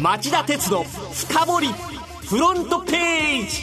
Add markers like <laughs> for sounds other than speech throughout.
町田鉄の深掘りフロントページ。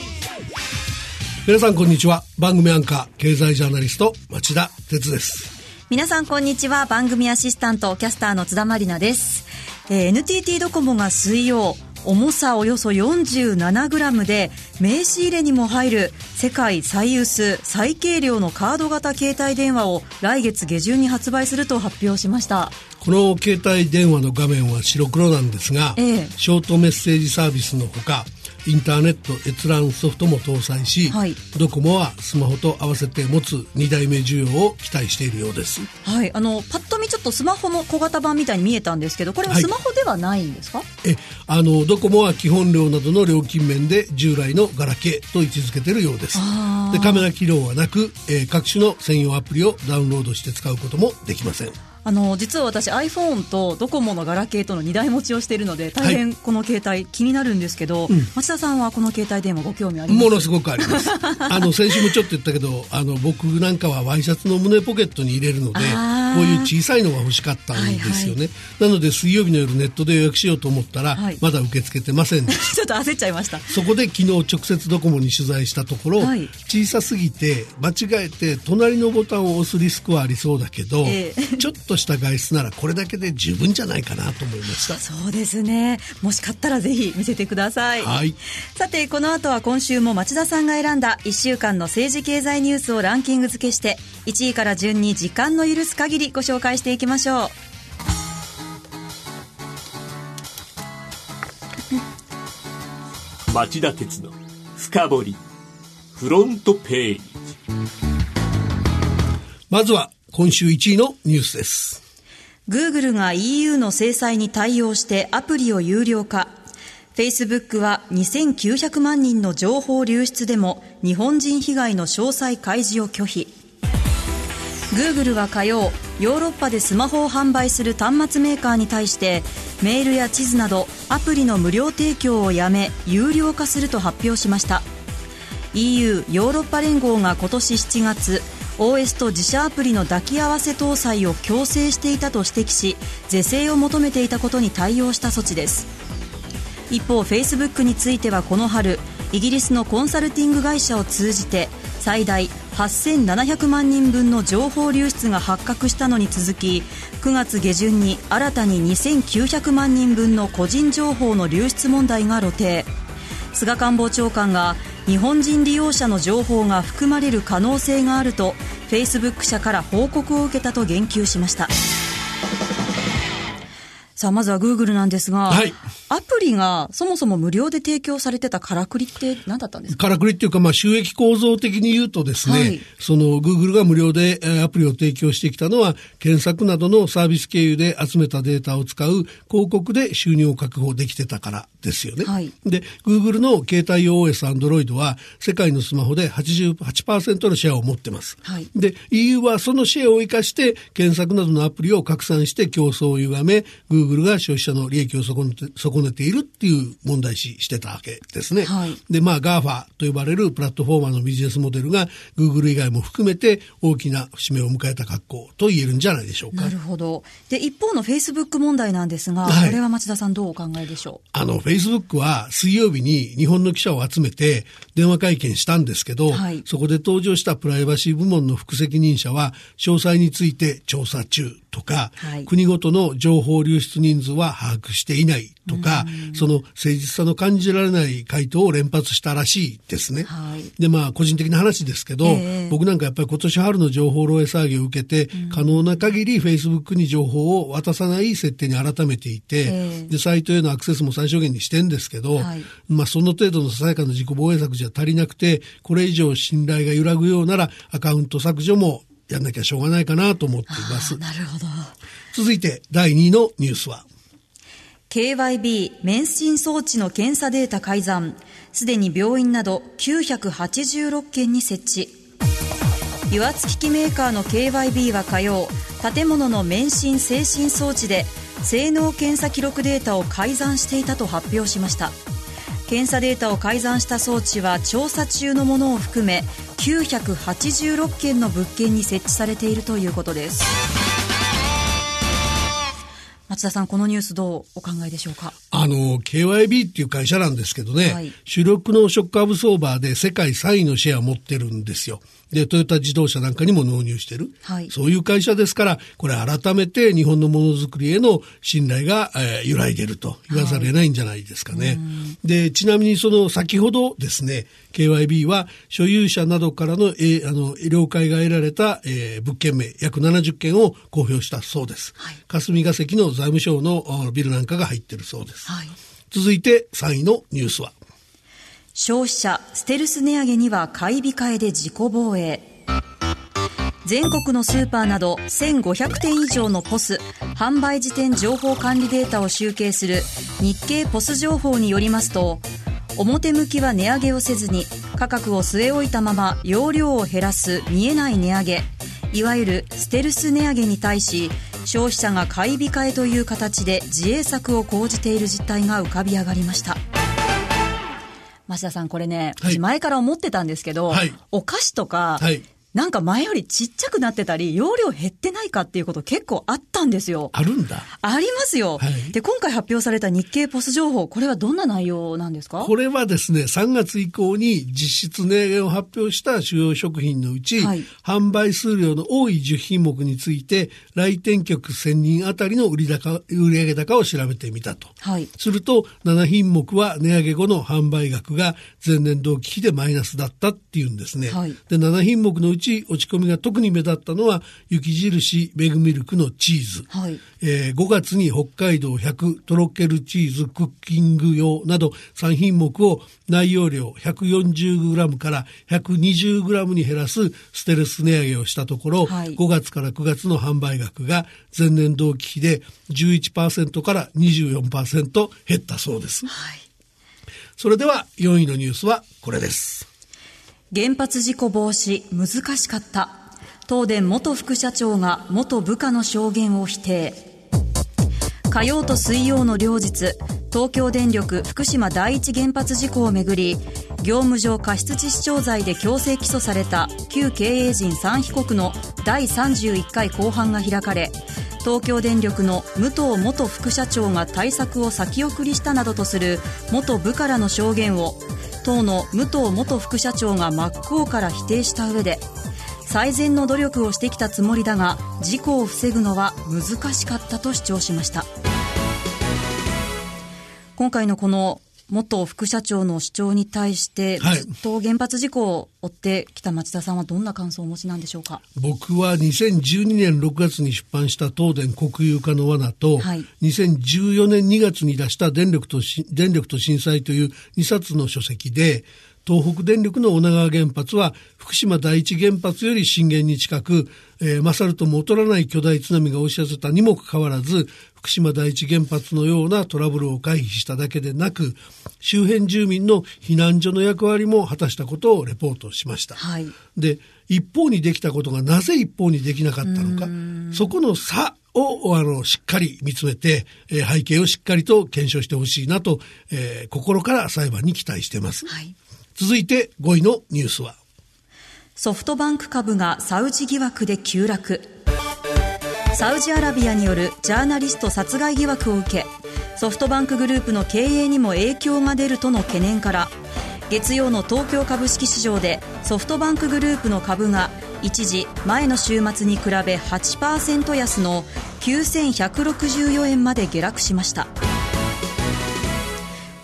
皆さんこんにちは。番組アンカー経済ジャーナリスト町田鉄です。皆さんこんにちは。番組アシスタントキャスターの津田まりなです、えー、NTT ドコモが水曜重さおよそ 47g で名刺入れにも入る世界最薄最軽量のカード型携帯電話を来月下旬に発売すると発表しましたこの携帯電話の画面は白黒なんですが、ええ、ショートメッセージサービスのほかインターネット閲覧ソフトも搭載し、はい、ドコモはスマホと合わせて持つ2代目需要を期待しているようです。はい、あのパッと見ちょっとスマホの小型版みたいに見えたんですけど、これはスマホではないんですか？はい、え、あのドコモは基本料などの料金面で従来のガラケーと位置づけているようです。でカメラ機能はなく、えー、各種の専用アプリをダウンロードして使うこともできません。あの実は私 iPhone とドコモのガラケーとの2台持ちをしているので大変この携帯気になるんですけど、はい、町田さんはこの携帯電話ご興味あります？ものすごくあります。<laughs> あの先週もちょっと言ったけどあの僕なんかはワイシャツの胸ポケットに入れるので <laughs> こういう小さいのが欲しかったんですよね、はいはい、なので水曜日の夜ネットで予約しようと思ったら、はい、まだ受け付けてませんで <laughs> ちょっと焦っちゃいました。そこで昨日直接ドコモに取材したところ、はい、小さすぎて間違えて隣のボタンを押すリスクはありそうだけど、えー、ちょっとした外出ならこれだけで十分じゃないかなと思いました。そうですね。もし買ったらぜひ見せてください、はい、さてこの後は今週も町田さんが選んだ1週間の政治経済ニュースをランキング付けして1位から順に時間の許す限りご紹介していきましょう。<laughs> 町田鉄の深掘りフロントページ。まずは今週1位のニュースです。Google が EU の制裁に対応してアプリを有料化。Facebook は2900万人の情報流出でも日本人被害の詳細開示を拒否。Google は火曜、ヨーロッパでスマホを販売する端末メーカーに対してメールや地図などアプリの無料提供をやめ有料化すると発表しました EU= ヨーロッパ連合が今年7月 OS と自社アプリの抱き合わせ搭載を強制していたと指摘し是正を求めていたことに対応した措置です。一方フェイスブックについてはこの春イギリスのコンサルティング会社を通じて最大8700万人分の情報流出が発覚したのに続き9月下旬に新たに2900万人分の個人情報の流出問題が露呈。菅官房長官が日本人利用者の情報が含まれる可能性があるとフェイスブック社から報告を受けたと言及しました。さあまずはグーグルなんですが、はい、アプリがそもそも無料で提供されてたからくりって何だったんですか？からくりっていうか、まあ、収益構造的に言うとですね、はい、その、グーグルが無料でアプリを提供してきたのは、検索などのサービス経由で集めたデータを使う広告で収入を確保できてたからですよね。はい、で、グーグルの携帯用 OS、Android は世界のスマホで88%のシェアを持ってます。はい、で、EU はそのシェアを生かして検索などのアプリを拡散して競争を歪め、グーグルが消費者の利益を損ねて、損ねているっていう問題視してたわけですね。はい、で、まあ GAFA と呼ばれるプラットフォーマーのビジネスモデルが Google 以外も含めて大きな節目を迎えた格好と言えるんじゃないでしょうか。なるほど。で、一方の Facebook 問題なんですが、はい、これは町田さんどうお考えでしょう？あの、Facebook は水曜日に日本の記者を集めて電話会見したんですけど、はい、そこで登場したプライバシー部門の副責任者は詳細について調査中とか、はい、国ごとの情報流出人数は把握していないとか、その誠実さの感じられない回答を連発したらしいですね。はい、で、まあ、個人的な話ですけど、えー、僕なんかやっぱり今年春の情報漏洩騒ぎを受けて、うん、可能な限り Facebook に情報を渡さない設定に改めていて、えー、で、サイトへのアクセスも最小限にしてんですけど、はい、まあ、その程度のささやかな自己防衛策じゃ足りなくて、これ以上信頼が揺らぐようなら、アカウント削除もやんなきゃしょうがないかなと思っています。なるほど。続いて第2位のニュースは KYB 免震装置の検査データ改ざんすでに病院など986件に設置油圧機器メーカーの KYB は火曜建物の免震制震装置で性能検査記録データを改ざんしていたと発表しました検査データを改ざんした装置は調査中のものを含め986件の物件に設置されているということです。松町田さん、このニュースどうお考えでしょうか？あの、KYB っていう会社なんですけどね、はい、主力のショック株相場で世界3位のシェアを持ってるんですよ。で、トヨタ自動車なんかにも納入してる。はい、そういう会社ですから、これ改めて日本のものづくりへの信頼が、えー、揺らいでると言わざるを得ないんじゃないですかね。はい、で、ちなみにその先ほどですね、KYB は所有者などからの、えー、あの、了解が得られた、えー、物件名約70件を公表したそうです。はい、霞が関の財務省のビルなんかが入ってるそうです。はい、続いて3位のニュースは。消費者ステルス値上げには買い控えで自己防衛。全国のスーパーなど1500店以上のポス販売時点情報管理データを集計する日経ポス情報によりますと表向きは値上げをせずに価格を据え置いたまま容量を減らす見えない値上げいわゆるステルス値上げに対し消費者が買い控えという形で自衛策を講じている実態が浮かび上がりました。増田さんこれね、はい、前から思ってたんですけど、はい、お菓子とか、はいなんか前よりちっちゃくなってたり、容量減ってないかっていうこと結構あったんですよ。あるんだ。ありますよ。はい、で、今回発表された日経ポス情報、これはどんな内容なんですか？これはですね、3月以降に実質値上げを発表した主要食品のうち、はい、販売数量の多い10品目について、来店客1000人あたりの売高、売上高を調べてみたと。はい、すると、7品目は値上げ後の販売額が前年同期比でマイナスだったっていうんですね。はい、で、7品目のうち落ち込みが特に目立ったのは雪印メグミルクのチーズ、はいえー、5月に北海道100とろけるチーズクッキング用など3品目を内容量 140g から 120g に減らすステルス値上げをしたところ、はい、5月から9月の販売額が前年同期比で11%から24%減ったそうです。はい、それでは4位のニュースはこれです。原発事故防止難しかった。東電元副社長が元部下の証言を否定。火曜と水曜の両日東京電力福島第一原発事故をめぐり業務上過失致死傷罪で強制起訴された旧経営陣3被告の第31回公判が開かれ東京電力の武藤元副社長が対策を先送りしたなどとする元部下らの証言を党の武藤元副社長が真っ向から否定した上で最善の努力をしてきたつもりだが事故を防ぐのは難しかったと主張しました。今回のこの元副社長の主張に対して、はい、ずっと原発事故を追ってきた町田さんはどんな感想をお持ちなんでしょうか？僕は2012年6月に出版した東電国有化の罠と、はい、2014年2月に出した電力と電力と震災という2冊の書籍で東北電力の女川原発は福島第一原発より震源に近く、えー、勝るとも劣らない巨大津波が押し寄せたにもかかわらず福島第一原発のようなトラブルを回避しただけでなく周辺住民の避難所の役割も果たしたことをレポートしました。はい、で一方にできたことがなぜ一方にできなかったのかそこの差をあのしっかり見つめて、えー、背景をしっかりと検証してほしいなと、えー、心から裁判に期待しています。はい続いて5位のニュースは。ソフトバンク株がサウジ疑惑で急落。サウジアラビアによるジャーナリスト殺害疑惑を受けソフトバンクグループの経営にも影響が出るとの懸念から月曜の東京株式市場でソフトバンクグループの株が一時前の週末に比べ8%安の9164円まで下落しました。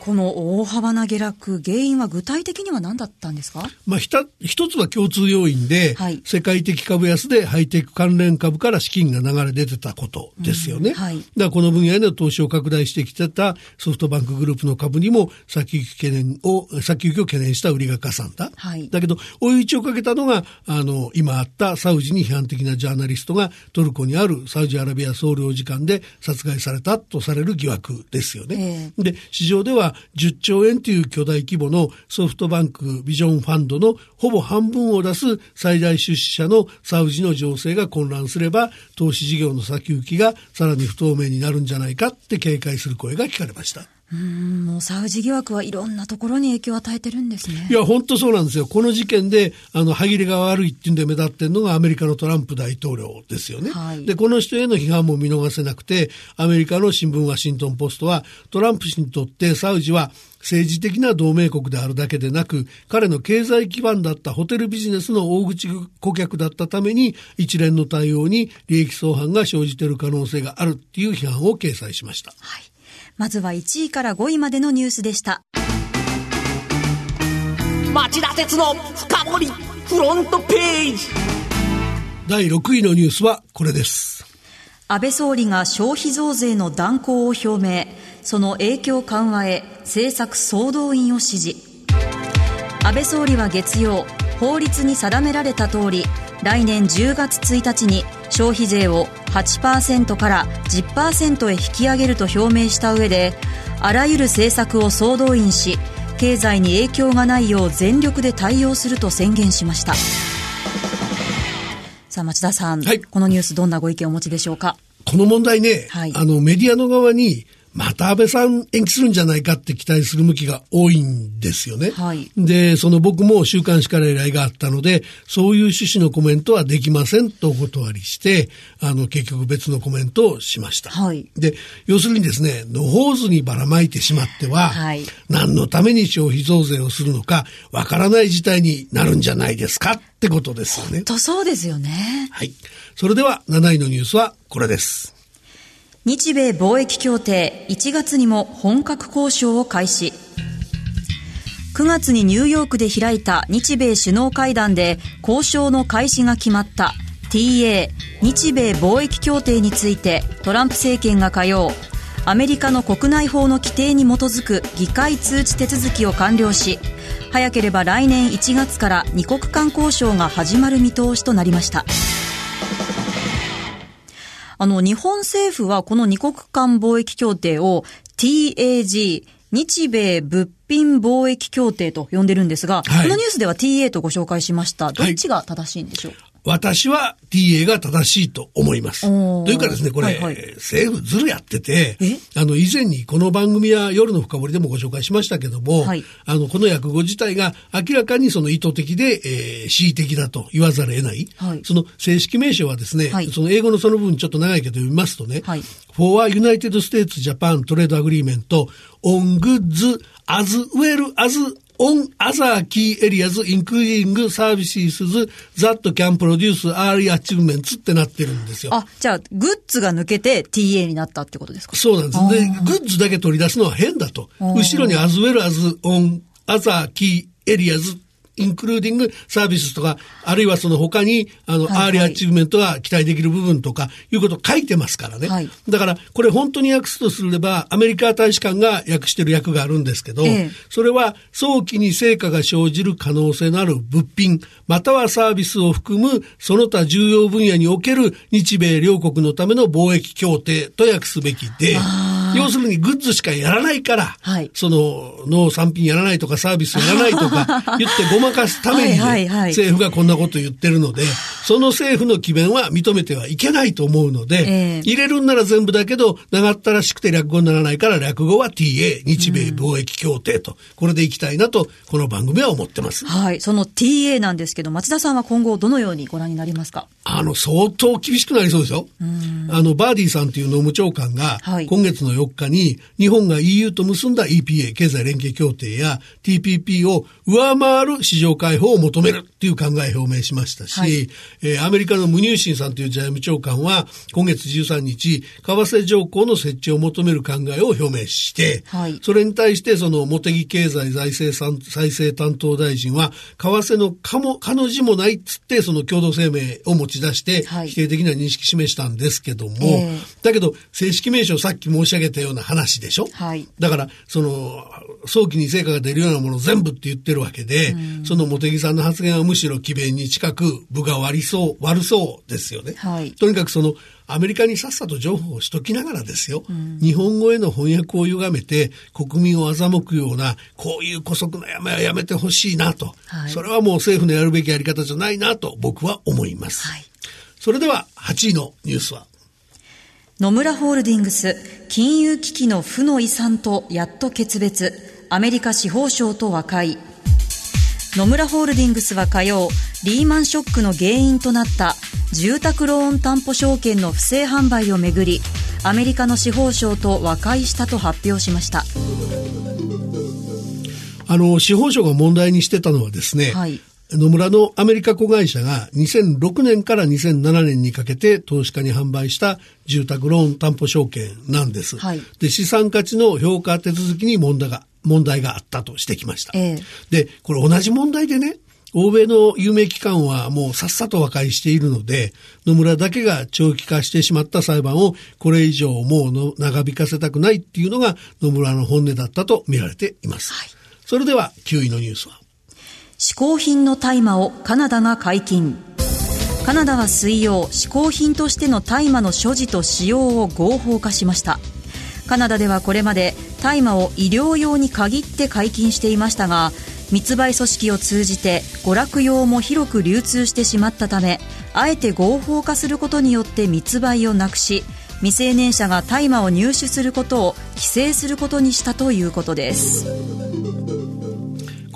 この大幅な下落、原因は具体的には何だったんですか、まあ、ひた一つは共通要因で、はい、世界的株安でハイテク関連株から資金が流れ出てたことですよね。うんはい、だからこの分野への投資を拡大してきてたソフトバンクグループの株にも先行き懸念を、先行きを懸念した売りがかさんだ。はい、だけど、追い打ちをかけたのが、あの、今あったサウジに批判的なジャーナリストがトルコにあるサウジアラビア総領事館で殺害されたとされる疑惑ですよね。えー、で、市場では10兆円という巨大規模のソフトバンクビジョンファンドのほぼ半分を出す最大出資者のサウジの情勢が混乱すれば投資事業の先行きがさらに不透明になるんじゃないかって警戒する声が聞かれました。うんもうサウジ疑惑はいろんなところに影響を与えてるんですね。いや、本当そうなんですよ。この事件で、あの、歯切れが悪いっていうんで目立ってるのがアメリカのトランプ大統領ですよね。はい、で、この人への批判も見逃せなくて、アメリカの新聞ワシントンポストは、トランプ氏にとってサウジは政治的な同盟国であるだけでなく、彼の経済基盤だったホテルビジネスの大口顧客だったために、一連の対応に利益相反が生じている可能性があるっていう批判を掲載しました。はいまずは1位から5位までのニュースでした。町田鉄の深掘りフロントページ第6位のニュースはこれです。安倍総理が消費増税の断行を表明。その影響緩和へ政策総動員を指示。安倍総理は月曜、法律に定められた通り、来年10月1日に消費税を8%から10%へ引き上げると表明した上であらゆる政策を総動員し経済に影響がないよう全力で対応すると宣言しました。さあ町田さん、はい、このニュースどんなご意見をお持ちでしょうか？この問題ね、はい、あのメディアの側にまた安倍さん延期するんじゃないかって期待する向きが多いんですよね。はい。で、その僕も週刊誌から依頼があったので、そういう趣旨のコメントはできませんとお断りして、あの、結局別のコメントをしました。はい。で、要するにですね、野放図にばらまいてしまっては、はい。何のために消費増税をするのか、わからない事態になるんじゃないですかってことですよね。とそうですよね。はい。それでは7位のニュースはこれです。日米貿易協定1月にも本格交渉を開始。9月にニューヨークで開いた日米首脳会談で交渉の開始が決まった。TA 日米貿易協定についてトランプ政権が火曜アメリカの国内法の規定に基づく議会通知手続きを完了し早ければ来年1月から2国間交渉が始まる見通しとなりました。あの、日本政府はこの二国間貿易協定を TAG、日米物品貿易協定と呼んでるんですが、はい、このニュースでは TA とご紹介しました。どっちが正しいんでしょう、はい私は TA が正しいと思います。というかですね、これ、はいはい、政府ずるやってて、あの、以前にこの番組は夜の深掘りでもご紹介しましたけども、はい、あの、この訳語自体が明らかにその意図的で、えー、恣意的だと言わざるを得ない。はい、その正式名称はですね、その英語のその部分ちょっと長いけど読みますとね、はい、For United States Japan Trade Agreement on Goods as well as on other key areas including services that can produce early achievements ってなってるんですよ。あ、じゃあ、グッズが抜けて TA になったってことですかそうなんです。で、グッズだけ取り出すのは変だと。後ろに as well as on other key areas including services とか、あるいはその他に、あの、はいはい、 early achievement が期待できる部分とか、いうことを書いてますからね。はい、だから、これ本当に訳すとすれば、アメリカ大使館が訳してる訳があるんですけど、ええ、それは早期に成果が生じる可能性のある物品、またはサービスを含む、その他重要分野における日米両国のための貿易協定と訳すべきで、要するにグッズしかやらないから、はい、その農産品やらないとかサービスやらないとか <laughs> 言ってごまかすために、政府がこんなこと言ってるので、その政府の機弁は認めてはいけないと思うので、えー、入れるんなら全部だけど、長ったらしくて略語にならないから略語は TA、日米貿易協定と、これでいきたいなと、この番組は思ってます。はい。その TA なんですけど、町田さんは今後どのようにご覧になりますか？あの、相当厳しくなりそうですよ。あの、バーディーさんという農務長官が、今月の4日に、日本が EU と結んだ EPA、経済連携協定や TPP を上回る市場開放を求める。いう考えを表明しましたし、はい、えー、アメリカのムニューシンさんという財務長官は、今月13日、為替条項の設置を求める考えを表明して、はい、それに対してその茂木経済財政再生担当大臣は、為替のかも、かの字もないっつって、その共同声明を持ち出して、否定的な認識示したんですけども、えー、だけど、正式名称さっき申し上げたような話でしょ、はい、だから、その、早期に成果が出るようなもの全部って言ってるわけで、うん、その茂木さんの発言はむしろ詭弁に近く、部が悪そう、悪そうですよね。はい、とにかくその、アメリカにさっさと情報をしときながらですよ、うん、日本語への翻訳を歪めて国民を欺くようなこういう姑息な山はやめてほしいなと、はい、それはもう政府のやるべきやり方じゃないなと僕は思います。はい、それでは8位のニュースは？野村ホールディングス、金融危機の負の遺産とやっと決別、アメリカ司法省と和解。野村ホールディングスは火曜、リーマンショックの原因となった住宅ローン担保証券の不正販売をめぐり、アメリカの司法省と和解したと発表しました。あの、司法省が問題にしてたのはですね、はい、野村のアメリカ子会社が2006年から2007年にかけて投資家に販売した住宅ローン担保証券なんです。はい、で、資産価値の評価手続きに問題が、問題があったとしてきました。えー、で、これ同じ問題でね、欧米の有名機関はもうさっさと和解しているので、野村だけが長期化してしまった裁判をこれ以上もう長引かせたくないっていうのが野村の本音だったと見られています。はい、それでは9位のニュースは？嗜好品の大麻をカナダが解禁。カナダは水曜嗜好品としての大麻の所持と使用を合法化しましたカナダではこれまで大麻を医療用に限って解禁していましたが密売組織を通じて娯楽用も広く流通してしまったためあえて合法化することによって密売をなくし未成年者が大麻を入手することを規制することにしたということです。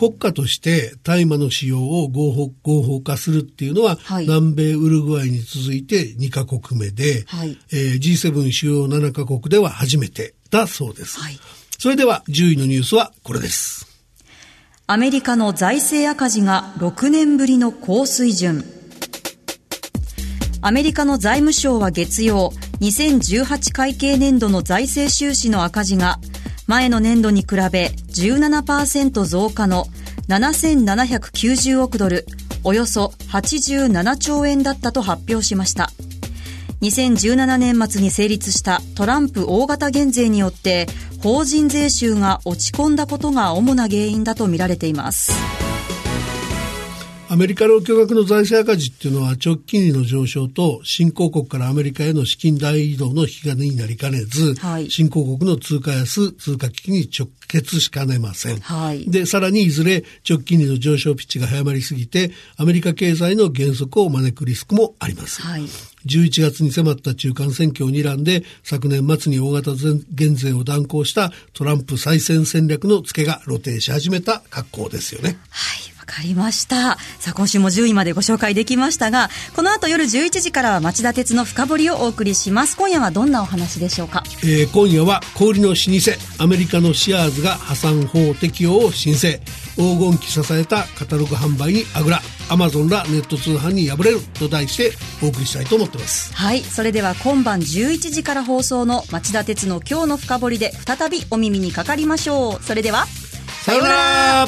国家として大麻の使用を合法合法化するっていうのは、はい、南米ウルグアイに続いて2カ国目で、はい、えー、G7 主要7カ国では初めてだそうです。はい、それでは10位のニュースはこれです。アメリカの財政赤字が6年ぶりの高水準。アメリカの財務省は月曜、2018会計年度の財政収支の赤字が前の年度に比べ17%増加の7790億ドル、およそ87兆円だったと発表しました。2017年末に成立したトランプ大型減税によって法人税収が落ち込んだことが主な原因だとみられています。アメリカの巨額の財政赤字っていうのは直近利の上昇と新興国からアメリカへの資金大移動の引き金になりかねず、はい、新興国の通貨安、通貨危機に直結しかねません。はい、で、さらにいずれ直近利の上昇ピッチが早まりすぎて、アメリカ経済の減速を招くリスクもあります。はい11月に迫った中間選挙を睨んで、昨年末に大型減税を断行したトランプ再選戦略の付けが露呈し始めた格好ですよね。はい。わかりました。さあ、今週も10位までご紹介できましたが、この後夜11時からは町田鉄の深掘りをお送りします。今夜はどんなお話でしょうか？えー、今夜は小売の老舗、アメリカのシアーズが破産法適用を申請。黄金期支えたカタログ販売にあぐら。アマゾンらネット通販に敗れると題してお送りしたいと思ってます。はい。それでは今晩11時から放送の町田鉄の今日の深掘りで再びお耳にかかりましょう。それでは、さようなら